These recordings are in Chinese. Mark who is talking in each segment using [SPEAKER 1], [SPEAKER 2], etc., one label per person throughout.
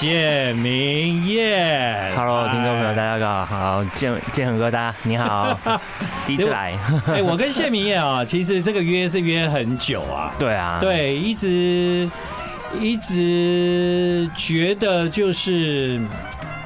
[SPEAKER 1] 谢明燕。
[SPEAKER 2] Hello，听众朋友，大家好，好，建建恒哥，大家你好，第一次来。
[SPEAKER 1] 哎，我跟谢明燕啊，其实这个约是约很久啊。
[SPEAKER 2] 对啊，
[SPEAKER 1] 对，一直一直觉得就是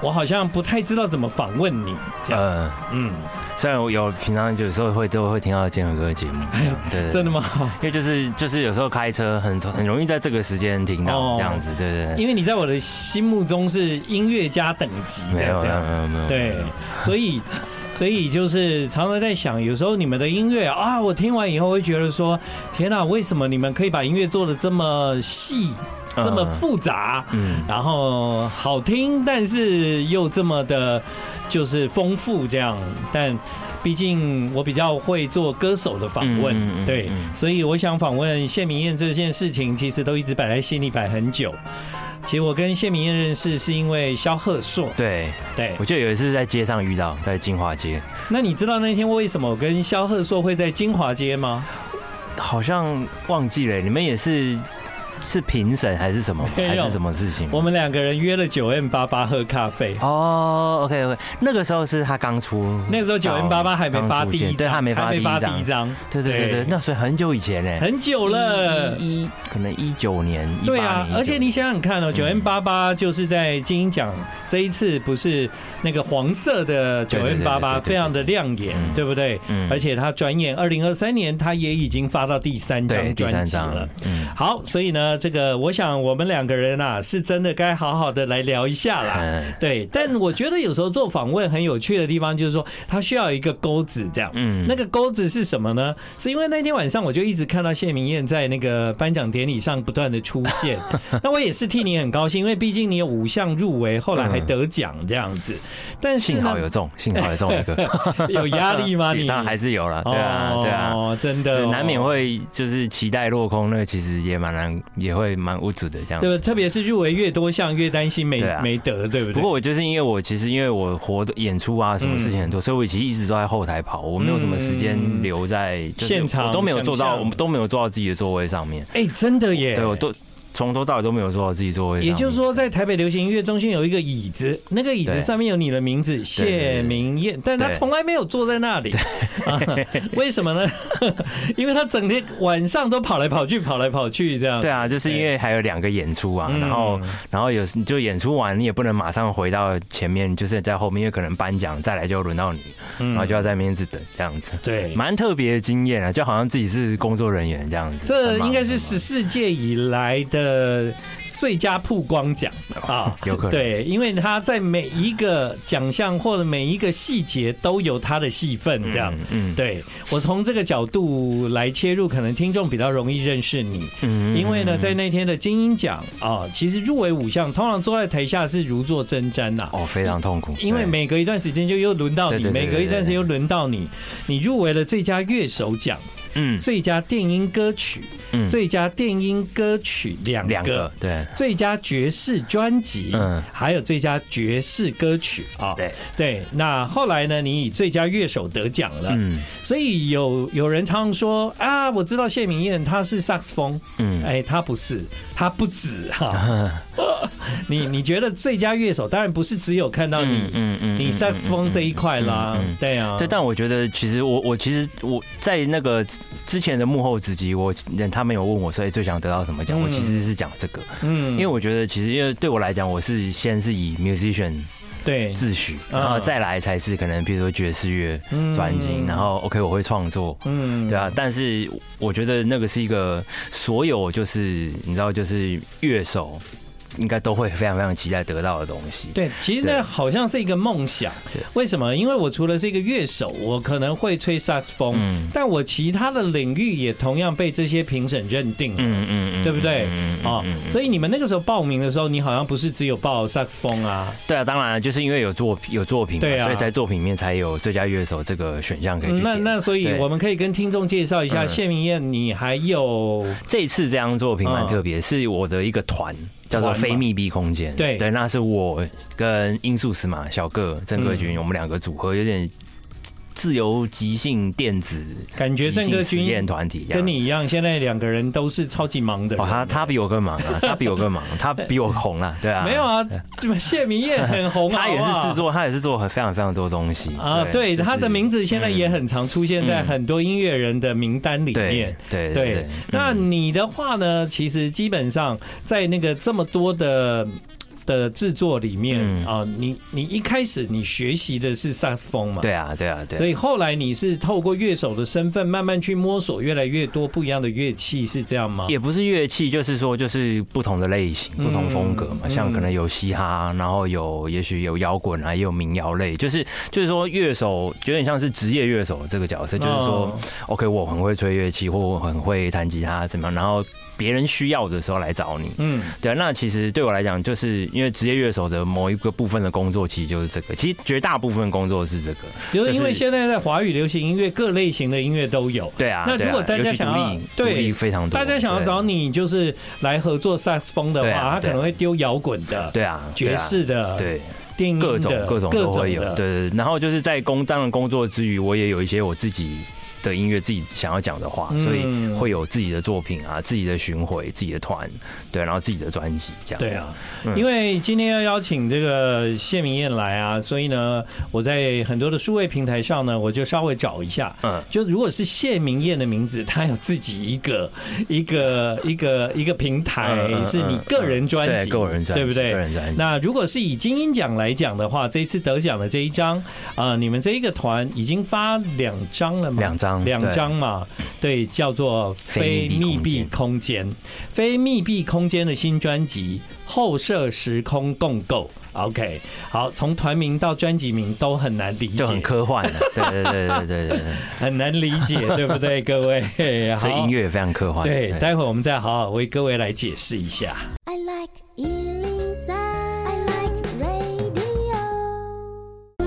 [SPEAKER 1] 我好像不太知道怎么访问你。嗯
[SPEAKER 2] 嗯。虽然我有平常有时候会都会听到建和哥的节目，对，对，
[SPEAKER 1] 真的吗？
[SPEAKER 2] 因为就是就是有时候开车很很容易在这个时间听到这样子，对对对。
[SPEAKER 1] 因为你在我的心目中是音乐家等级的，
[SPEAKER 2] 没有没有没有没有，
[SPEAKER 1] 对，所以 所以就是常常在想，有时候你们的音乐啊，我听完以后会觉得说，天哪，为什么你们可以把音乐做的这么细？这么复杂，嗯，然后好听，但是又这么的，就是丰富这样。但毕竟我比较会做歌手的访问，对，所以我想访问谢明燕这件事情，其实都一直摆在心里摆很久。其实我跟谢明燕认识是因为萧贺硕，
[SPEAKER 2] 对对，我记得有一次在街上遇到，在金华街。
[SPEAKER 1] 那你知道那天为什么我跟萧贺硕会在金华街吗？
[SPEAKER 2] 好像忘记了，你们也是。是评审还是什么？还是什么事情？
[SPEAKER 1] 我们两个人约了九 M 八八喝咖啡。
[SPEAKER 2] 哦，OK OK，那个时候是他刚出，
[SPEAKER 1] 那个时候九 M 八八还没发第一张，
[SPEAKER 2] 对，他没发第一张。对对对对，那所以很久以前呢，
[SPEAKER 1] 很久了，
[SPEAKER 2] 一可能一九年。
[SPEAKER 1] 对啊，而且你想想看哦，九 M 八八就是在金鹰奖这一次不是那个黄色的九 M 八八，非常的亮眼，对不对？嗯。而且他转眼二零二三年，他也已经发到第三张专辑了。嗯。好，所以呢。这个，我想我们两个人啊，是真的该好好的来聊一下啦。对，但我觉得有时候做访问很有趣的地方，就是说他需要一个钩子，这样。嗯，那个钩子是什么呢？是因为那天晚上我就一直看到谢明燕在那个颁奖典礼上不断的出现，那我也是替你很高兴，因为毕竟你有五项入围，后来还得奖这样子。但
[SPEAKER 2] 幸好有中，幸好有中一个，
[SPEAKER 1] 有压力吗？你
[SPEAKER 2] 当然还是有了，对啊，对啊，
[SPEAKER 1] 真的
[SPEAKER 2] 难免会就是期待落空，那个其实也蛮难。也会蛮无助的这样，
[SPEAKER 1] 对，特别是入围越多项，越担心没没得，对不对？
[SPEAKER 2] 不过我就是因为我其实因为我活的演出啊，什么事情很多，所以我其实一直都在后台跑，我没有什么时间留在现场，我都没有坐到，我们都没有坐到自己的座位上面。
[SPEAKER 1] 哎，真的耶！
[SPEAKER 2] 对，我都。从头到尾都没有坐到自己座位，
[SPEAKER 1] 也就是说，在台北流行音乐中心有一个椅子，那个椅子上面有你的名字谢明燕，但他从来没有坐在那里，为什么呢？因为他整天晚上都跑来跑去，跑来跑去这样。对
[SPEAKER 2] 啊，就是因为还有两个演出啊，然后然后有就演出完，你也不能马上回到前面，就是在后面，因为可能颁奖再来就轮到你，然后就要在面子等这样子。对，蛮特别的经验啊，就好像自己是工作人员这样子。
[SPEAKER 1] 这应该是十四届以来的。呃，最佳曝光奖啊，
[SPEAKER 2] 有可能。
[SPEAKER 1] 对，因为他在每一个奖项或者每一个细节都有他的戏份，这样，嗯，对我从这个角度来切入，可能听众比较容易认识你，嗯，因为呢，在那天的金音奖啊，其实入围五项，通常坐在台下是如坐针毡呐，哦，
[SPEAKER 2] 非常痛苦，
[SPEAKER 1] 因为每隔一段时间就又轮到你，每隔一段时间又轮到你，你入围了最佳乐手奖。嗯，最佳电音歌曲，嗯，最佳电音歌曲两个，对，最佳爵士专辑，嗯，还有最佳爵士歌曲啊，对。对。那后来呢，你以最佳乐手得奖了，嗯，所以有有人常常说啊，我知道谢明燕她是萨克斯风，嗯，哎，她不是，她不止哈。你你觉得最佳乐手当然不是只有看到你，嗯嗯，你萨克斯风这一块啦，对啊，
[SPEAKER 2] 对，但我觉得其实我我其实我在那个。之前的幕后直击，我他们有问我，所以最想得到什么奖？我其实是讲这个，嗯，因为我觉得其实因为对我来讲，我是先是以 musician 对。自诩，然后再来才是可能比如说爵士乐专辑，然后 OK 我会创作，嗯，对啊，但是我觉得那个是一个所有就是你知道就是乐手。应该都会非常非常期待得到的东西。
[SPEAKER 1] 对，其实那好像是一个梦想。对，为什么？因为我除了是一个乐手，我可能会吹萨克斯风，嗯，但我其他的领域也同样被这些评审认定了，嗯嗯嗯，对不对？嗯哦，所以你们那个时候报名的时候，你好像不是只有报萨克斯风啊？
[SPEAKER 2] 对啊，当然就是因为有作有作品，对啊，所以在作品里面才有最佳乐手这个选项可以。
[SPEAKER 1] 那那所以我们可以跟听众介绍一下谢明燕，你还有
[SPEAKER 2] 这一次这张作品蛮特别，是我的一个团。叫做非密闭空间，对。对，那是我跟音速司马小个郑贵军，我们两个组合，有点自由即兴电子，
[SPEAKER 1] 感觉郑哥军
[SPEAKER 2] 实验团体
[SPEAKER 1] 跟你一样，现在两个人都是超级忙的。
[SPEAKER 2] 哦，他他比我更忙啊，他比我更忙，他比我红啊，对啊，
[SPEAKER 1] 没有啊，谢明燕很红啊，
[SPEAKER 2] 他也是制作，他也是做很非常非常多东西
[SPEAKER 1] 啊。对，他的名字现在也很常出现在很多音乐人的名单里面。对对，那你的话呢？其实基本上在那个这么多的。的制作里面啊，你你一开始你学习的是萨克斯风嘛？
[SPEAKER 2] 对啊，对啊，对。
[SPEAKER 1] 所以后来你是透过乐手的身份，慢慢去摸索越来越多不一样的乐器，是这样吗？
[SPEAKER 2] 也不是乐器，就是说就是不同的类型、不同风格嘛。像可能有嘻哈，然后有也许有摇滚啊，也有民谣类。就是就是说乐手有点像是职业乐手这个角色，就是说，OK，我很会吹乐器，或我很会弹吉他，怎么样？然后。别人需要的时候来找你，嗯，对啊，那其实对我来讲，就是因为职业乐手的某一个部分的工作，其实就是这个。其实绝大部分工作是这个，
[SPEAKER 1] 就是因为现在在华语流行音乐各类型的音乐都有。
[SPEAKER 2] 对啊，
[SPEAKER 1] 那如果大家想要对
[SPEAKER 2] 非常多，
[SPEAKER 1] 大家想要找你就是来合作萨克斯风的话，他可能会丢摇滚的，对啊，爵士的，对，电音的，
[SPEAKER 2] 各种各种都会有。对对，然后就是在工当然工作之余，我也有一些我自己。的音乐自己想要讲的话，所以会有自己的作品啊，自己的巡回，自己的团，对，然后自己的专辑这样。
[SPEAKER 1] 对啊，因为今天要邀请这个谢明燕来啊，所以呢，我在很多的数位平台上呢，我就稍微找一下，嗯，就如果是谢明燕的名字，他有自己一个 一个一个一个平台，是你个人专辑，
[SPEAKER 2] 个人专辑，
[SPEAKER 1] 对不对？
[SPEAKER 2] 个人专辑。
[SPEAKER 1] 那如果是以金音奖来讲的话，这一次得奖的这一张啊，你们这一个团已经发两张了吗？
[SPEAKER 2] 两张。
[SPEAKER 1] 两张嘛，对，叫做非密闭空间，非密闭空间的新专辑《后设时空共构》。OK，好，从团名到专辑名都很难理解，
[SPEAKER 2] 就很科幻的，对对对对对对，
[SPEAKER 1] 很难理解，对不对，各位？
[SPEAKER 2] 所以音乐也非常科幻。
[SPEAKER 1] 对，待会儿我们再好好为各位来解释一下。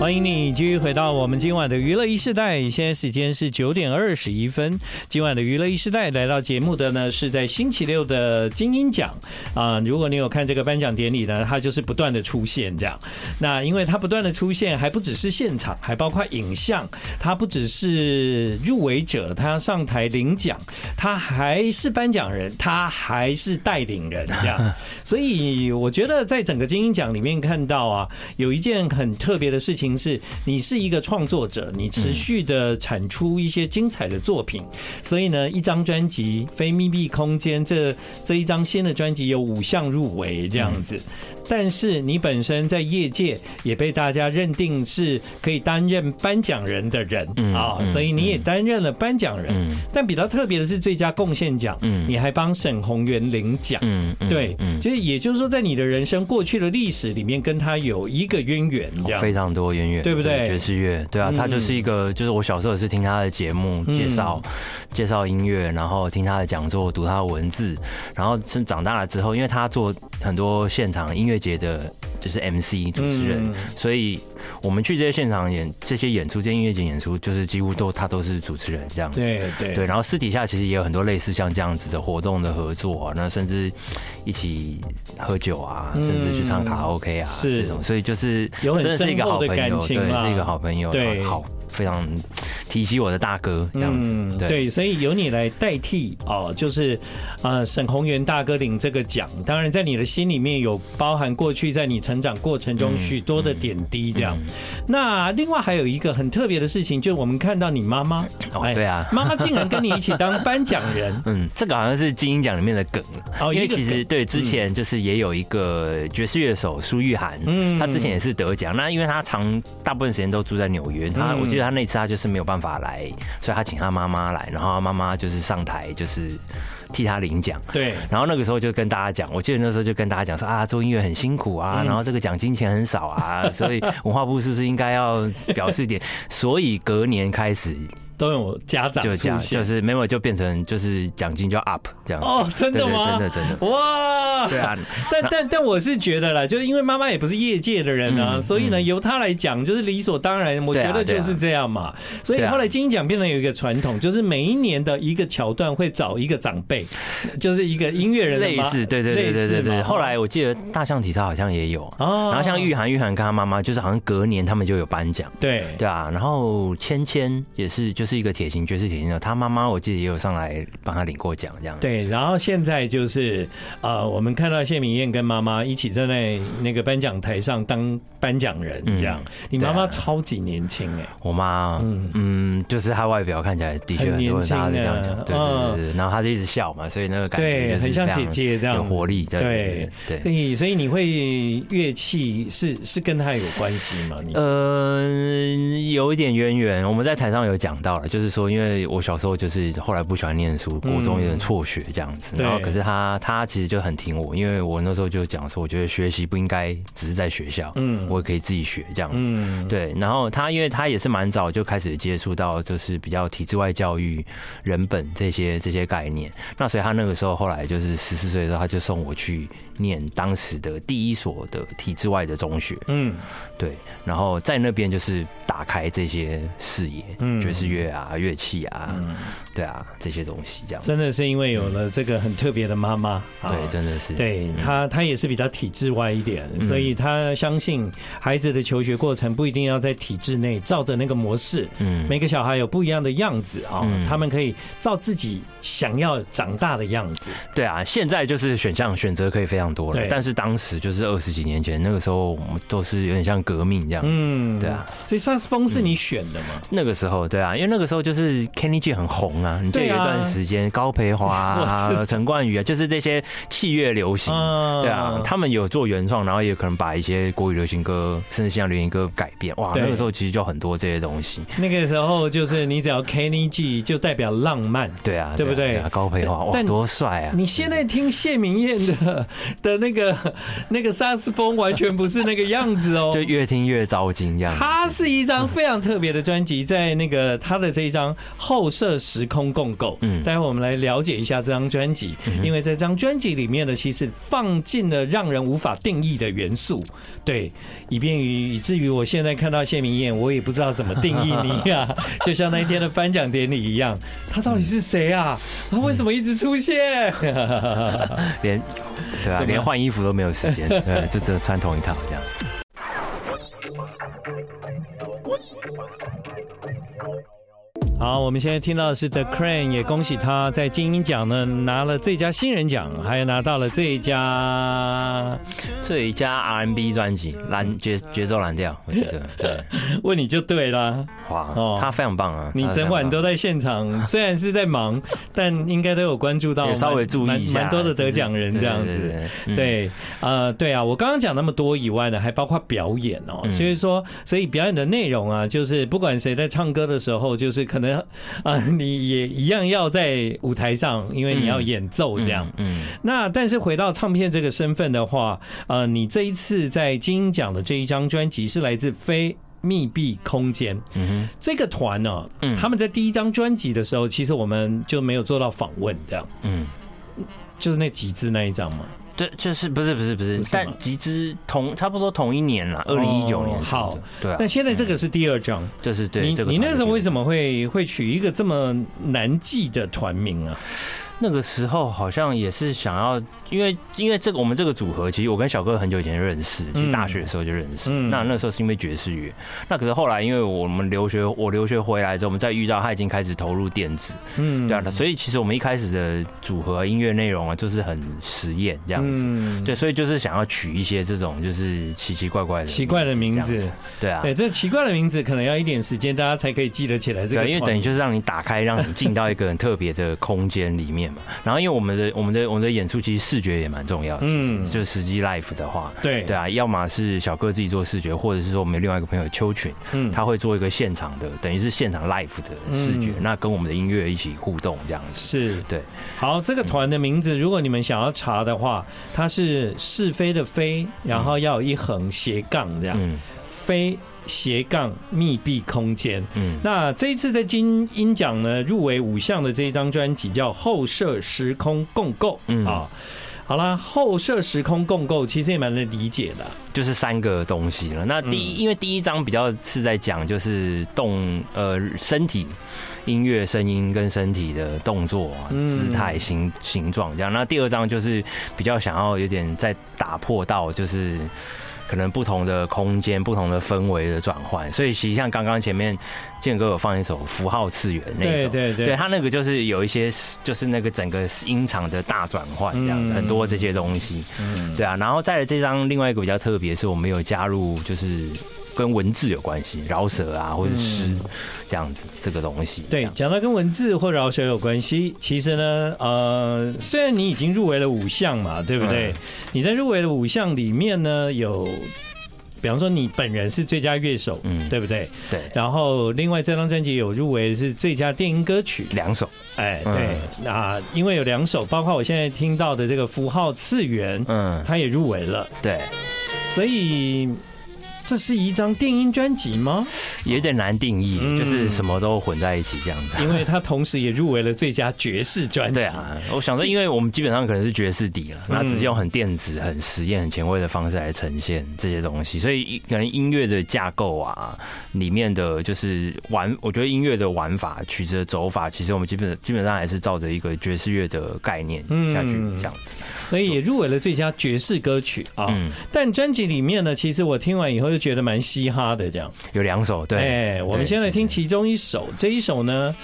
[SPEAKER 1] 欢迎你继续回到我们今晚的娱乐一世代，现在时间是九点二十一分。今晚的娱乐一世代来到节目的呢，是在星期六的金音奖啊。如果你有看这个颁奖典礼呢，它就是不断的出现这样。那因为它不断的出现，还不只是现场，还包括影像。它不只是入围者，他要上台领奖，他还是颁奖人，他还是带领人这样。所以我觉得在整个金音奖里面看到啊，有一件很特别的事情。是你是一个创作者，你持续的产出一些精彩的作品，所以呢，一张专辑《非密闭空间》这这一张新的专辑有五项入围这样子。但是你本身在业界也被大家认定是可以担任颁奖人的人。啊，所以你也担任了颁奖人。但比较特别的是最佳贡献奖，你还帮沈宏源领奖。对，就是也就是说，在你的人生过去的历史里面，跟他有一个渊源，这样。
[SPEAKER 2] 非常多渊源，
[SPEAKER 1] 对不对？
[SPEAKER 2] 爵士乐，对啊，他就是一个，就是我小时候也是听他的节目介绍介绍音乐，然后听他的讲座，读他的文字，然后是长大了之后，因为他做很多现场音乐。节的就是 MC 主持人，所以我们去这些现场演这些演出，这些音乐节演出，就是几乎都他都是主持人这样子。
[SPEAKER 1] 对对。对，
[SPEAKER 2] 然后私底下其实也有很多类似像这样子的活动的合作啊，那甚至一起喝酒啊，甚至去唱卡拉 OK 啊这种，所以就是真的是一个好朋友，对，是一个好朋友，对，好非常。提起我的大哥这样子，
[SPEAKER 1] 对，所以由你来代替哦，就是呃沈宏源大哥领这个奖。当然，在你的心里面有包含过去在你成长过程中许多的点滴这样。那另外还有一个很特别的事情，就是我们看到你妈妈，
[SPEAKER 2] 哦，对啊，
[SPEAKER 1] 妈妈竟然跟你一起当颁奖人。
[SPEAKER 2] 嗯，这个好像是金鹰奖里面的梗，哦，因为其实对之前就是也有一个爵士乐手苏玉涵，嗯，他之前也是得奖。那因为他长大部分时间都住在纽约，他我记得他那次他就是没有办法。法来，所以他请他妈妈来，然后他妈妈就是上台，就是替他领奖。对，然后那个时候就跟大家讲，我记得那时候就跟大家讲说啊，做音乐很辛苦啊，然后这个奖金钱很少啊，所以文化部是不是应该要表示一点？所以隔年开始。
[SPEAKER 1] 都有家长出现，
[SPEAKER 2] 就是没有就变成就是奖金就 up 这样
[SPEAKER 1] 哦，真的吗？
[SPEAKER 2] 真的真的
[SPEAKER 1] 哇！
[SPEAKER 2] 对啊，
[SPEAKER 1] 但但但我是觉得啦，就是因为妈妈也不是业界的人啊，所以呢，由她来讲就是理所当然。我觉得就是这样嘛。所以后来金鹰奖变成有一个传统，就是每一年的一个桥段会找一个长辈，就是一个音乐人
[SPEAKER 2] 类似，对对对对对对。后来我记得大象体操好像也有哦，然后像玉涵玉涵跟他妈妈，就是好像隔年他们就有颁奖，对对啊，然后芊芊也是就。是一个铁琴，爵士铁琴的。他妈妈我记得也有上来帮他领过奖，这样。
[SPEAKER 1] 对，然后现在就是呃，我们看到谢明燕跟妈妈一起站在那个颁奖台上当颁奖人，这样。你妈妈超级年轻哎，
[SPEAKER 2] 我妈，嗯嗯，就是她外表看起来的确很多人大家这样讲，对对对。然后她就一直笑嘛，所以那个感觉对
[SPEAKER 1] 很像姐姐这样，
[SPEAKER 2] 有活力。对对，
[SPEAKER 1] 所以所以你会乐器是是跟她有关系吗？你
[SPEAKER 2] 呃，有一点渊源。我们在台上有讲到。就是说，因为我小时候就是后来不喜欢念书，国中有点辍学这样子，然后可是他他其实就很听我，因为我那时候就讲说，我觉得学习不应该只是在学校，嗯，我也可以自己学这样子，对。然后他因为他也是蛮早就开始接触到就是比较体制外教育、人本这些这些概念，那所以他那个时候后来就是十四岁的时候，他就送我去念当时的第一所的体制外的中学，嗯，对。然后在那边就是打开这些视野，嗯，爵士乐。啊，乐器啊，嗯、对啊，这些东西这样。
[SPEAKER 1] 真的是因为有了这个很特别的妈妈，
[SPEAKER 2] 对，真的是，
[SPEAKER 1] 对他，他也是比较体制外一点，嗯、所以他相信孩子的求学过程不一定要在体制内照着那个模式，嗯，每个小孩有不一样的样子啊，嗯、他们可以照自己想要长大的样子。
[SPEAKER 2] 对啊，现在就是选项选择可以非常多了，对。但是当时就是二十几年前那个时候，我们都是有点像革命这样子，嗯，对啊，
[SPEAKER 1] 所以萨斯风是你选的吗？
[SPEAKER 2] 那个时候，对啊，因为那个时候就是 Kenny G 很红啊，你记得有一段时间高培华啊、陈冠宇啊，就是这些器乐流行，对啊，他们有做原创，然后也可能把一些国语流行歌甚至像流行歌改变，哇，那个时候其实就很多这些东西。
[SPEAKER 1] 那个时候就是你只要 Kenny G 就代表浪漫，
[SPEAKER 2] 对啊，
[SPEAKER 1] 对不对？
[SPEAKER 2] 高培华哇，多帅啊！
[SPEAKER 1] 你现在听谢明燕的 的那个那个萨斯风，完全不是那个样子哦，
[SPEAKER 2] 就越听越糟心这样。
[SPEAKER 1] 它是一张非常特别的专辑，在那个他的这一张。后设时空共购，嗯，待会我们来了解一下这张专辑，因为在这张专辑里面呢，其实放进了让人无法定义的元素，对，以便于以至于我现在看到谢明燕，我也不知道怎么定义你呀，就像那一天的颁奖典礼一样，他到底是谁啊？他为什么一直出现？
[SPEAKER 2] 连对啊，连换衣服都没有时间，对，就只有穿同一套这样。
[SPEAKER 1] 好，我们现在听到的是 The Crane，也恭喜他在金鹰奖呢拿了最佳新人奖，还有拿到了最佳
[SPEAKER 2] 最佳 R&B 专辑蓝节节奏蓝调，我觉得对，
[SPEAKER 1] 问你就对了。
[SPEAKER 2] 哇，哦，他非常棒啊！
[SPEAKER 1] 你整晚都在现场，虽然是在忙，但应该都有关注到，
[SPEAKER 2] 稍微注意一下，
[SPEAKER 1] 蛮多的得奖人这样子。对，呃，对啊，我刚刚讲那么多以外呢，还包括表演哦。所以说，所以表演的内容啊，就是不管谁在唱歌的时候，就是可能。啊，你也一样要在舞台上，因为你要演奏这样。嗯，那但是回到唱片这个身份的话，呃，你这一次在金鹰奖的这一张专辑是来自非密闭空间。嗯哼，这个团呢，他们在第一张专辑的时候，其实我们就没有做到访问这样。嗯，就是那几支那一张嘛。
[SPEAKER 2] 对，就是不是不是不是，但集资同差不多同一年了，二零一九年。
[SPEAKER 1] 好，对啊。但现在这个是第二张，
[SPEAKER 2] 这是对。
[SPEAKER 1] 你你那时候为什么会会取一个这么难记的团名啊？
[SPEAKER 2] 那个时候好像也是想要，因为因为这个我们这个组合，其实我跟小哥很久以前认识，其实大学的时候就认识。嗯、那那时候是因为爵士乐，那可是后来因为我们留学，我留学回来之后，我们再遇到他已经开始投入电子，嗯，对啊，所以其实我们一开始的组合音乐内容啊，就是很实验这样子，嗯、对，所以就是想要取一些这种就是奇奇怪怪的
[SPEAKER 1] 奇怪的名字，
[SPEAKER 2] 对啊，
[SPEAKER 1] 对，这奇怪的名字可能要一点时间，大家才可以记得起来。这个，
[SPEAKER 2] 因为等于就是让你打开，让你进到一个很特别的空间里面。然后，因为我们的我们的我们的演出其实视觉也蛮重要的，嗯，就实际 live 的话，对。对啊，要么是小哥自己做视觉，或者是说我们有另外一个朋友邱群，嗯，他会做一个现场的，等于是现场 live 的视觉，那跟我们的音乐一起互动这样子，是。对。
[SPEAKER 1] 好，这个团的名字，如果你们想要查的话，它是是非的非，然后要有一横斜杠这样。非斜杠密闭空间。嗯，那这一次的金音奖呢，入围五项的这一张专辑叫《后设时空共构》。嗯啊。好啦，后设时空共构其实也蛮能理解的，
[SPEAKER 2] 就是三个东西了。那第一，因为第一章比较是在讲就是动呃身体音乐声音跟身体的动作姿态形形状这样。那第二章就是比较想要有点再打破到就是。可能不同的空间、不同的氛围的转换，所以其实像刚刚前面建哥有放一首《符号次元》那首，
[SPEAKER 1] 对对
[SPEAKER 2] 对，他那个就是有一些就是那个整个音场的大转换这样，很多这些东西，嗯，对啊。然后再来这张另外一个比较特别，是我们有加入就是。跟文字有关系，饶舌啊，或者诗这样子，这个东西。
[SPEAKER 1] 对，讲到跟文字或饶舌有关系，其实呢，呃，虽然你已经入围了五项嘛，对不对？你在入围的五项里面呢，有，比方说你本人是最佳乐手，嗯，对不对？
[SPEAKER 2] 对。
[SPEAKER 1] 然后，另外这张专辑有入围是最佳电音歌曲，
[SPEAKER 2] 两首。
[SPEAKER 1] 哎，对。那因为有两首，包括我现在听到的这个《符号次元》，嗯，它也入围了。
[SPEAKER 2] 对。
[SPEAKER 1] 所以。这是一张电音专辑吗？
[SPEAKER 2] 有点难定义，嗯、就是什么都混在一起这样子。
[SPEAKER 1] 因为它同时也入围了最佳爵士专辑。
[SPEAKER 2] 对啊，我想说，因为我们基本上可能是爵士底了，那只是用很电子、很实验、很前卫的方式来呈现这些东西，所以可能音乐的架构啊，里面的就是玩，我觉得音乐的玩法、曲子的走法，其实我们基本基本上还是照着一个爵士乐的概念下去这样子。
[SPEAKER 1] 所以也入围了最佳爵士歌曲啊。嗯。但专辑里面呢，其实我听完以后。觉得蛮嘻哈的，这样
[SPEAKER 2] 有两首，对，
[SPEAKER 1] 哎，我们先来听其中一首，这一首呢，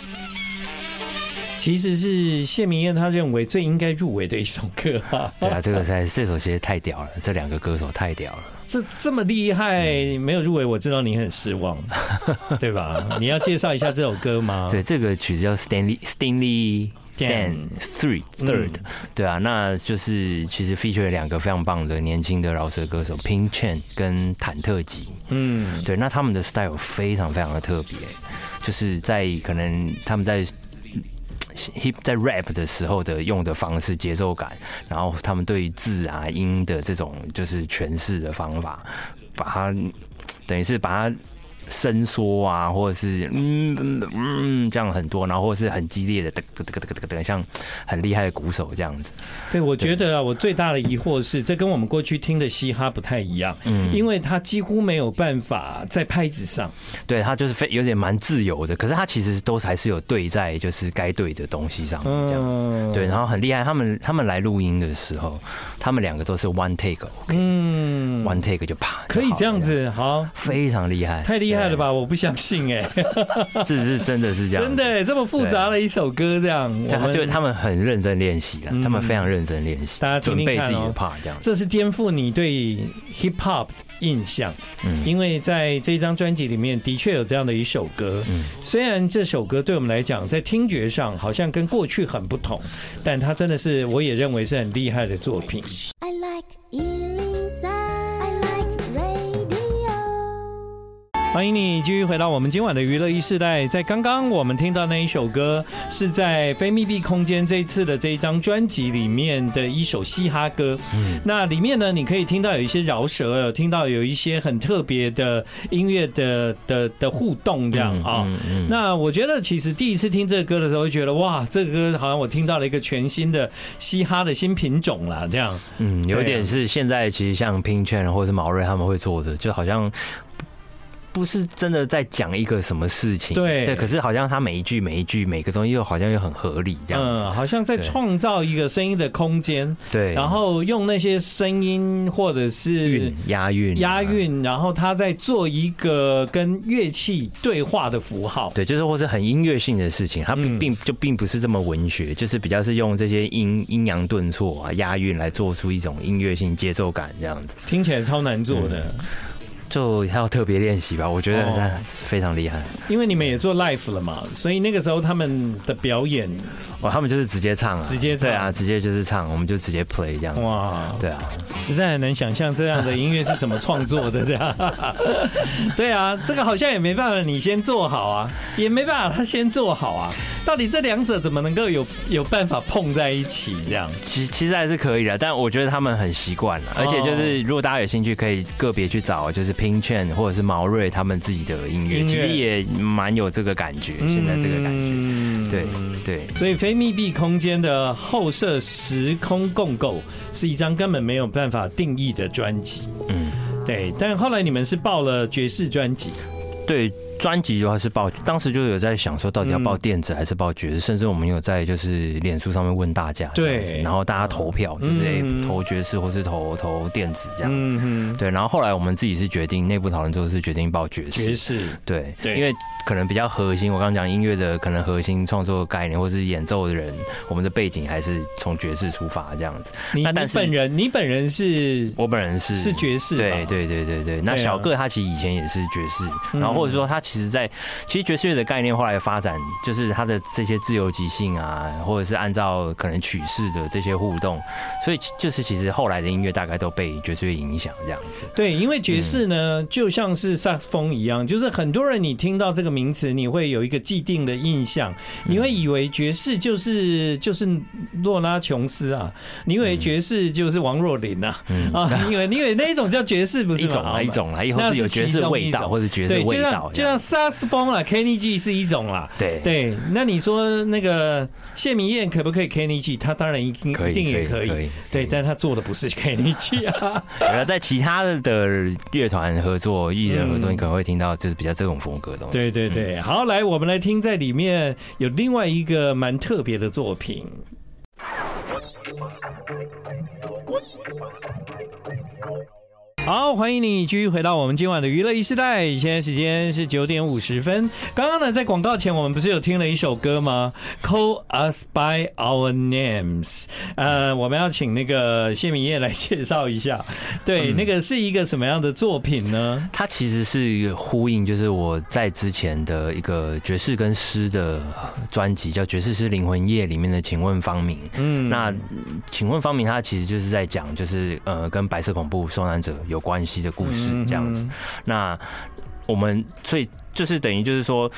[SPEAKER 1] 其实是谢明燕他认为最应该入围的一首歌哈。
[SPEAKER 2] 对啊，这个才这首其实太屌了，这两个歌手太屌了，
[SPEAKER 1] 这这么厉害，没有入围，我知道你很失望，对吧？你要介绍一下这首歌吗？
[SPEAKER 2] 对，这个曲子叫 Stanley Stingley。Dan Three Third，对啊，那就是其实 feature 了两个非常棒的年轻的饶舌歌手 Pink Chen 跟忐特吉，嗯，对，那他们的 style 非常非常的特别，就是在可能他们在 hip 在 rap 的时候的用的方式节奏感，然后他们对字啊音的这种就是诠释的方法，把它等于是把它。伸缩啊，或者是嗯嗯这样很多，然后或者是很激烈的噔噔噔噔噔噔，像很厉害的鼓手这样子。
[SPEAKER 1] 对，我觉得啊，我最大的疑惑是，这跟我们过去听的嘻哈不太一样，嗯，因为它几乎没有办法在拍子上，
[SPEAKER 2] 对，它就是非有点蛮自由的，可是它其实都还是有对在就是该对的东西上面这样子，对，然后很厉害。他们他们来录音的时候，他们两个都是 one take，嗯，one take 就啪，
[SPEAKER 1] 可以这样子，好，非
[SPEAKER 2] 常厉害，
[SPEAKER 1] 太厉害。了吧？我不相信哎，
[SPEAKER 2] 这 是真的是这样，
[SPEAKER 1] 真的这么复杂的一首歌这样，
[SPEAKER 2] 他就他们很认真练习了，他们非常认真练习，大家准备自己的 part 这样。
[SPEAKER 1] 这是颠覆你对 hip hop 印象，嗯，因为在这张专辑里面的确有这样的一首歌，嗯，虽然这首歌对我们来讲在听觉上好像跟过去很不同，但它真的是我也认为是很厉害的作品。欢迎你继续回到我们今晚的娱乐一世代。在刚刚我们听到那一首歌，是在非密闭空间这一次的这一张专辑里面的一首嘻哈歌。嗯，那里面呢，你可以听到有一些饶舌，有听到有一些很特别的音乐的的的互动这样啊。那我觉得其实第一次听这个歌的时候，会觉得哇，这个歌好像我听到了一个全新的嘻哈的新品种啦。这样。
[SPEAKER 2] 嗯，有点是现在其实像 Pink Chen 或者是毛瑞他们会做的，就好像。不是真的在讲一个什么事情，对对，可是好像他每一句每一句每个东西又好像又很合理这样子，
[SPEAKER 1] 嗯，好像在创造一个声音的空间，
[SPEAKER 2] 对，
[SPEAKER 1] 然后用那些声音或者是
[SPEAKER 2] 押韵
[SPEAKER 1] 押韵，然后他在做一个跟乐器对话的符号，
[SPEAKER 2] 对，就是或是很音乐性的事情，他并并就并不是这么文学，就是比较是用这些阴阴阳顿挫啊押韵来做出一种音乐性节奏感这样子，
[SPEAKER 1] 听起来超难做的。嗯
[SPEAKER 2] 就要特别练习吧，我觉得是非常厉害。
[SPEAKER 1] 因为你们也做 live 了嘛，所以那个时候他们的表演，
[SPEAKER 2] 哇，他们就是直接唱啊，
[SPEAKER 1] 直接
[SPEAKER 2] 对啊，直接就是唱，我们就直接 play 这样。哇，对啊，
[SPEAKER 1] 实在很难想象这样的音乐是怎么创作的这样。对啊，这个好像也没办法，你先做好啊，也没办法他先做好啊。到底这两者怎么能够有有办法碰在一起这样？
[SPEAKER 2] 其其实还是可以的，但我觉得他们很习惯了，而且就是如果大家有兴趣，可以个别去找，就是。Pink Chain 或者是毛瑞他们自己的音乐，其实也蛮有这个感觉。现在这个感觉，对对。
[SPEAKER 1] 所以非密闭空间的后设时空共构是一张根本没有办法定义的专辑。嗯，对。但后来你们是报了爵士专辑，
[SPEAKER 2] 对。专辑的话是报，当时就有在想说，到底要报电子还是报爵士，甚至我们有在就是脸书上面问大家，对，然后大家投票，就是投爵士或是投投电子这样，嗯对，然后后来我们自己是决定内部讨论之后是决定报爵士，
[SPEAKER 1] 爵士，
[SPEAKER 2] 对，因为可能比较核心，我刚刚讲音乐的可能核心创作概念或是演奏的人，我们的背景还是从爵士出发这样子。
[SPEAKER 1] 那但是本人，你本人是，
[SPEAKER 2] 我本人是
[SPEAKER 1] 是爵士，
[SPEAKER 2] 对对对对对。那小个他其实以前也是爵士，然后或者说他。其实，在其实爵士乐的概念后来发展，就是它的这些自由即兴啊，或者是按照可能曲式的这些互动，所以就是其实后来的音乐大概都被爵士乐影响这样子。
[SPEAKER 1] 对，因为爵士呢，就像是萨克斯风一样，就是很多人你听到这个名词，你会有一个既定的印象，你会以为爵士就是就是洛拉琼斯啊，你以为爵士就是王若琳啊，啊，你以为你以为那一种叫爵士不是
[SPEAKER 2] 一种啊一种啊，以后是有爵士味道或者爵士味道，
[SPEAKER 1] 就像。萨克斯风啦，Kenny G 是一种啦。对对，那你说那个谢明燕可不可以 Kenny G？他当然一定一定也可以。对，但他做的不是 Kenny G 啊。
[SPEAKER 2] 而在其他的乐团合作、艺人合作，你可能会听到就是比较这种风格的东西。
[SPEAKER 1] 对对对，好，来我们来听，在里面有另外一个蛮特别的作品。好，欢迎你继续回到我们今晚的娱乐一时代。现在时间是九点五十分。刚刚呢，在广告前，我们不是有听了一首歌吗？Call us by our names。呃，我们要请那个谢明业来介绍一下。对，那个是一个什么样的作品呢？
[SPEAKER 2] 它其实是一个呼应，就是我在之前的一个爵士跟诗的专辑，叫《爵士诗灵魂夜》里面的《请问方明》。嗯，那请问方明》他其实就是在讲，就是呃，跟白色恐怖受难者。有关系的故事这样子，那我们所以。就是等于就是说，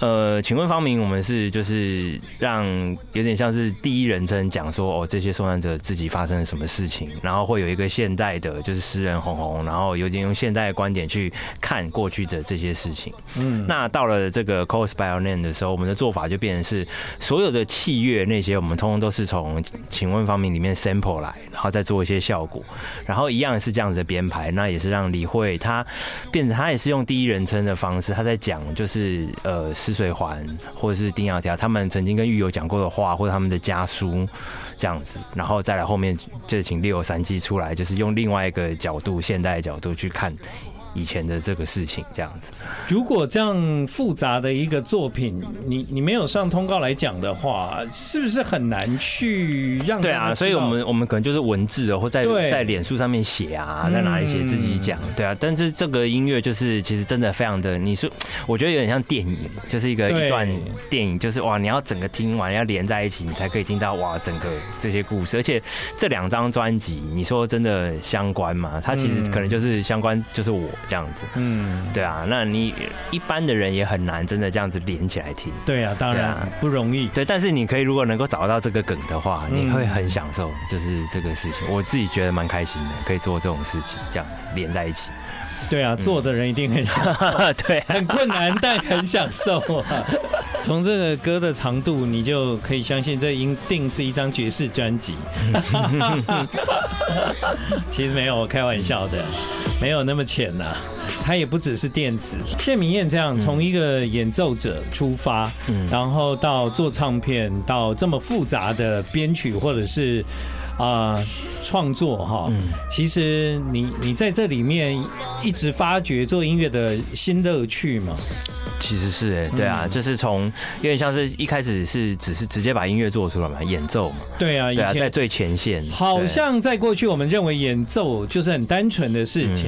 [SPEAKER 2] 呃，请问方明，我们是就是让有点像是第一人称讲说哦，这些受难者自己发生了什么事情，然后会有一个现代的，就是诗人红红，然后有点用现代的观点去看过去的这些事情。嗯，那到了这个 Call Us By Our Name 的时候，我们的做法就变成是所有的器乐那些，我们通通都是从请问方明里面 sample 来，然后再做一些效果，然后一样是这样子的编排，那也是让李慧他变成他也是用第一人称的方式，他在。讲就是呃，水环或者是丁窈窕，他们曾经跟狱友讲过的话，或者他们的家书这样子，然后再来后面就请六三七出来，就是用另外一个角度，现代的角度去看。以前的这个事情这样子，
[SPEAKER 1] 如果这样复杂的一个作品，你你没有上通告来讲的话，是不是很难去让？
[SPEAKER 2] 对啊，所以我们我们可能就是文字或在在脸书上面写啊，在哪里写自己讲，对啊。但是这个音乐就是其实真的非常的，你说我觉得有点像电影，就是一个一段电影，就是哇，你要整个听完要连在一起，你才可以听到哇整个这些故事。而且这两张专辑，你说真的相关吗？它其实可能就是相关，就是我。这样子，嗯，对啊，那你一般的人也很难真的这样子连起来听，
[SPEAKER 1] 对啊，当然不容易，
[SPEAKER 2] 对，但是你可以如果能够找到这个梗的话，你会很享受，就是这个事情，我自己觉得蛮开心的，可以做这种事情，这样子连在一起。
[SPEAKER 1] 对啊，做的人一定很享受，对，很困难，但很享受啊。从这个歌的长度，你就可以相信这一定是一张爵士专辑。其实没有，我开玩笑的，没有那么浅呐。它也不只是电子。谢明燕这样从一个演奏者出发，然后到做唱片，到这么复杂的编曲，或者是。啊，创作哈，其实你你在这里面一直发掘做音乐的新乐趣嘛。
[SPEAKER 2] 其实是哎，对啊，就是从有点像是一开始是只是直接把音乐做出来嘛，演奏嘛。
[SPEAKER 1] 对啊，
[SPEAKER 2] 对啊，在最前线。
[SPEAKER 1] 好像在过去我们认为演奏就是很单纯的事情，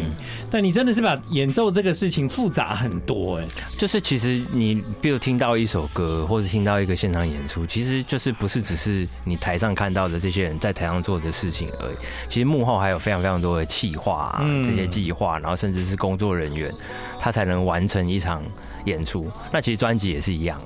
[SPEAKER 1] 但你真的是把演奏这个事情复杂很多哎。
[SPEAKER 2] 就是其实你比如听到一首歌，或者听到一个现场演出，其实就是不是只是你台上看到的这些人在台上做的事情而已。其实幕后还有非常非常多的企划啊，这些计划，然后甚至是工作人员，他才能完成一场。演出，那其实专辑也是一样，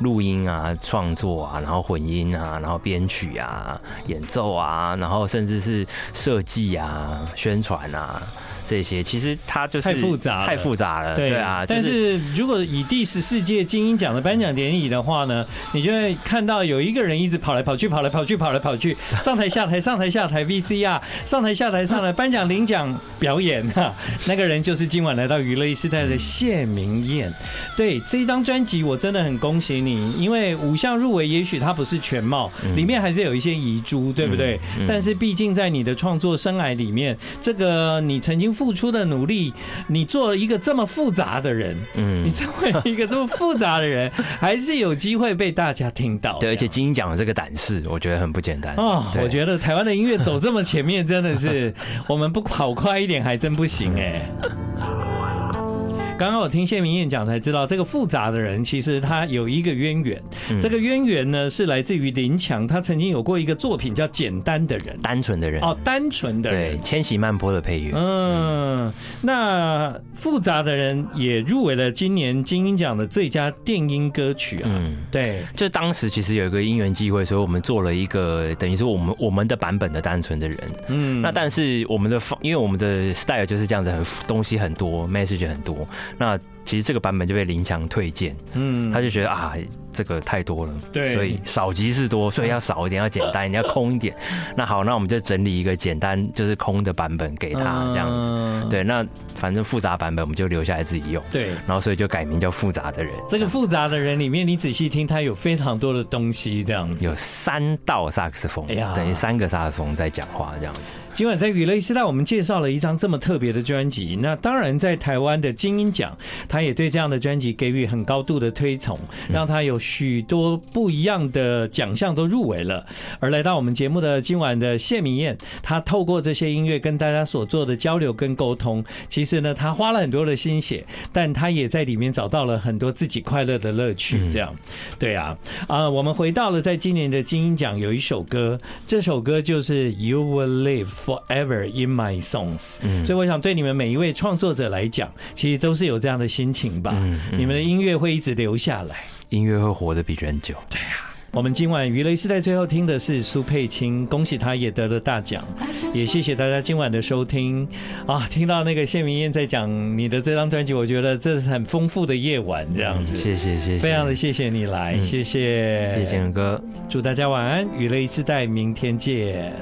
[SPEAKER 2] 录音啊、创作啊，然后混音啊，然后编曲啊、演奏啊，然后甚至是设计啊、宣传啊。这些其实它就是
[SPEAKER 1] 太复杂，
[SPEAKER 2] 太复杂了。对啊，
[SPEAKER 1] 但是如果以第十四届金鹰奖的颁奖典礼的话呢，你就会看到有一个人一直跑来跑去，跑来跑去，跑来跑去，上台下台，上台下台，VCR，上台下台，上来 颁奖领奖表演哈，那个人就是今晚来到娱乐一时代的谢明燕。对，这一张专辑我真的很恭喜你，因为五项入围，也许它不是全貌，里面还是有一些遗珠，对不对？但是毕竟在你的创作生涯里面，这个你曾经。付出的努力，你做了一个这么复杂的人，嗯，你成为一个这么复杂的人，还是有机会被大家听到。
[SPEAKER 2] 对，而且金鹰奖的这个胆识，我觉得很不简单
[SPEAKER 1] 哦。我觉得台湾的音乐走这么前面，真的是 我们不跑快一点还真不行哎。刚刚我听谢明燕讲才知道，这个复杂的人其实他有一个渊源。这个渊源呢是来自于林强，他曾经有过一个作品叫《简单的人》，
[SPEAKER 2] 单纯的人
[SPEAKER 1] 哦，单纯的人，
[SPEAKER 2] 对，千禧曼波的配乐。
[SPEAKER 1] 嗯，那复杂的人也入围了今年金音奖的最佳电音歌曲啊。嗯，对，
[SPEAKER 2] 就当时其实有一个因缘机会，所以我们做了一个等于说我们我们的版本的单纯的人。嗯，那但是我们的方，因为我们的 style 就是这样子，很东西很多，message 很多。那其实这个版本就被林强推荐，嗯，他就觉得啊，这个太多了，对，所以少即是多，所以要少一点，要简单一点，要空一点。那好，那我们就整理一个简单就是空的版本给他，这样子。对，那反正复杂版本我们就留下来自己用。对，然后所以就改名叫复杂的人。
[SPEAKER 1] 这个复杂的人里面，你仔细听，他有非常多的东西，这样子。
[SPEAKER 2] 有三道萨克斯风，哎呀，等于三个萨克斯风在讲话，这样子。
[SPEAKER 1] 今晚在娱乐时代，我们介绍了一张这么特别的专辑。那当然，在台湾的金音奖，他也对这样的专辑给予很高度的推崇，让他有许多不一样的奖项都入围了。而来到我们节目的今晚的谢明燕，他透过这些音乐跟大家所做的交流跟沟通，其实呢，他花了很多的心血，但他也在里面找到了很多自己快乐的乐趣。这样，对啊，啊，我们回到了在今年的金鹰奖有一首歌，这首歌就是《You Will Live》。Forever in my songs，所以我想对你们每一位创作者来讲，其实都是有这样的心情吧。你们的音乐会一直留下来，
[SPEAKER 2] 音乐会活得比人久。
[SPEAKER 1] 对呀。我们今晚娱乐时代最后听的是苏佩青，恭喜他也得了大奖，也谢谢大家今晚的收听啊！听到那个谢明燕在讲你的这张专辑，我觉得这是很丰富的夜晚，这样子。
[SPEAKER 2] 谢谢谢谢，
[SPEAKER 1] 非常的谢谢你来，谢谢
[SPEAKER 2] 谢谢哥，
[SPEAKER 1] 祝大家晚安，娱乐时代明天见。